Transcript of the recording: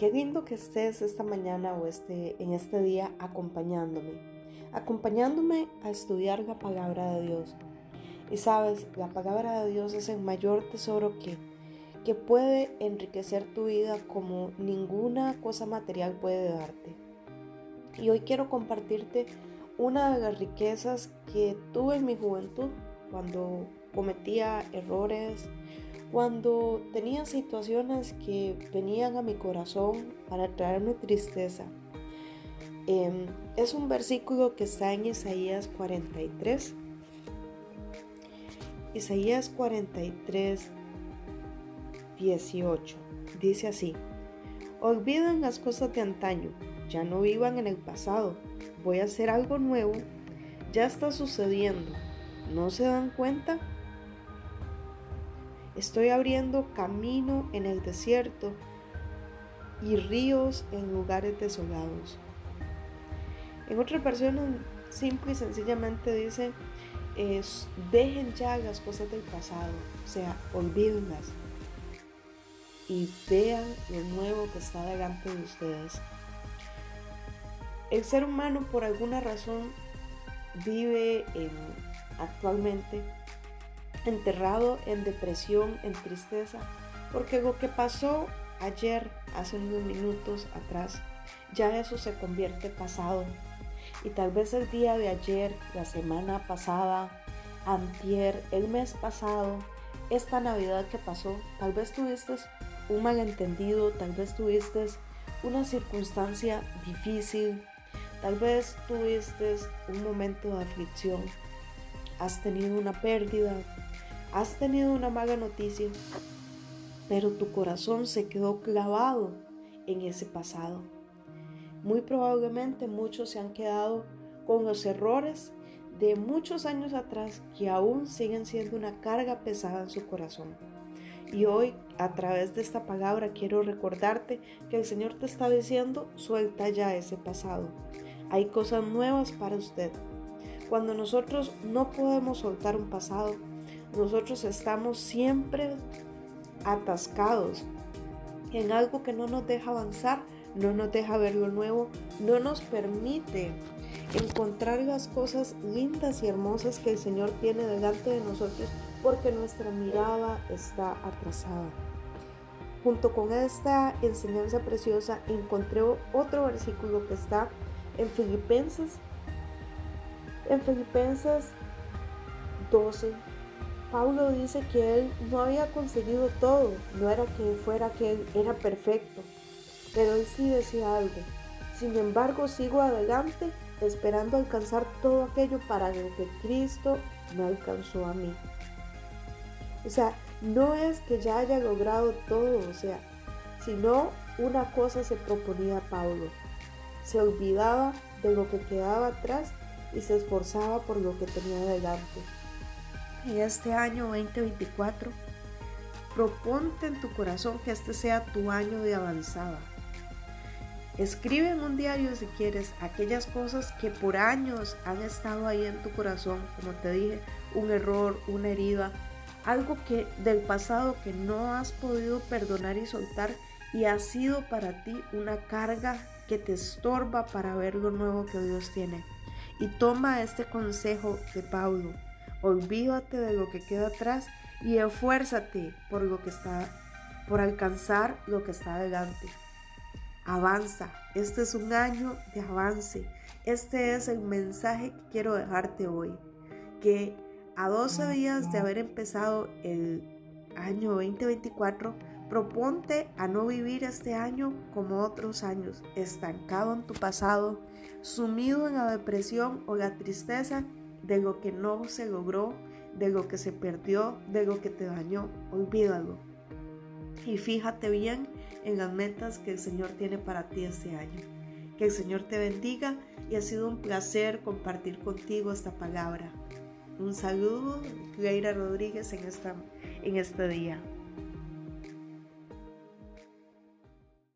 Qué lindo que estés esta mañana o este, en este día acompañándome, acompañándome a estudiar la palabra de Dios. Y sabes, la palabra de Dios es el mayor tesoro que, que puede enriquecer tu vida como ninguna cosa material puede darte. Y hoy quiero compartirte una de las riquezas que tuve en mi juventud cuando cometía errores, cuando tenía situaciones que venían a mi corazón para traerme tristeza. Em, es un versículo que está en Isaías 43. Isaías 43, 18. Dice así, olviden las cosas de antaño, ya no vivan en el pasado, voy a hacer algo nuevo, ya está sucediendo, ¿no se dan cuenta? Estoy abriendo camino en el desierto y ríos en lugares desolados. En otra versión, simple y sencillamente dice, es, dejen ya las cosas del pasado, o sea, olvídenlas y vean lo nuevo que está delante de ustedes. El ser humano por alguna razón vive actualmente enterrado en depresión, en tristeza, porque lo que pasó ayer, hace unos minutos atrás, ya eso se convierte pasado. Y tal vez el día de ayer, la semana pasada, antier, el mes pasado, esta Navidad que pasó, tal vez tuviste un malentendido, tal vez tuviste una circunstancia difícil, tal vez tuviste un momento de aflicción, has tenido una pérdida, has tenido una mala noticia, pero tu corazón se quedó clavado en ese pasado. Muy probablemente muchos se han quedado con los errores de muchos años atrás que aún siguen siendo una carga pesada en su corazón. Y hoy, a través de esta palabra, quiero recordarte que el Señor te está diciendo, suelta ya ese pasado. Hay cosas nuevas para usted. Cuando nosotros no podemos soltar un pasado, nosotros estamos siempre atascados en algo que no nos deja avanzar, no nos deja ver lo nuevo, no nos permite encontrar las cosas lindas y hermosas que el Señor tiene delante de nosotros porque nuestra mirada está atrasada. Junto con esta enseñanza preciosa encontré otro versículo que está en Filipenses, en Filipenses 12, Pablo dice que él no había conseguido todo, no era que fuera que él era perfecto, pero él sí decía algo. Sin embargo, sigo adelante esperando alcanzar todo aquello para lo que Cristo me alcanzó a mí. O sea, no es que ya haya logrado todo, o sea, sino una cosa se proponía Pablo. Se olvidaba de lo que quedaba atrás y se esforzaba por lo que tenía delante en este año 2024, proponte en tu corazón que este sea tu año de avanzada. Escribe en un diario si quieres aquellas cosas que por años han estado ahí en tu corazón, como te dije, un error, una herida, algo que del pasado que no has podido perdonar y soltar y ha sido para ti una carga que te estorba para ver lo nuevo que Dios tiene. Y toma este consejo de Pablo Olvídate de lo que queda atrás y esfuérzate por lo que está por alcanzar lo que está adelante. Avanza. Este es un año de avance. Este es el mensaje que quiero dejarte hoy. Que a 12 días de haber empezado el año 2024, proponte a no vivir este año como otros años, estancado en tu pasado, sumido en la depresión o la tristeza de lo que no se logró, de lo que se perdió, de lo que te dañó. Olvídalo. Y fíjate bien en las metas que el Señor tiene para ti este año. Que el Señor te bendiga y ha sido un placer compartir contigo esta palabra. Un saludo, Cleira Rodríguez, en, esta, en este día.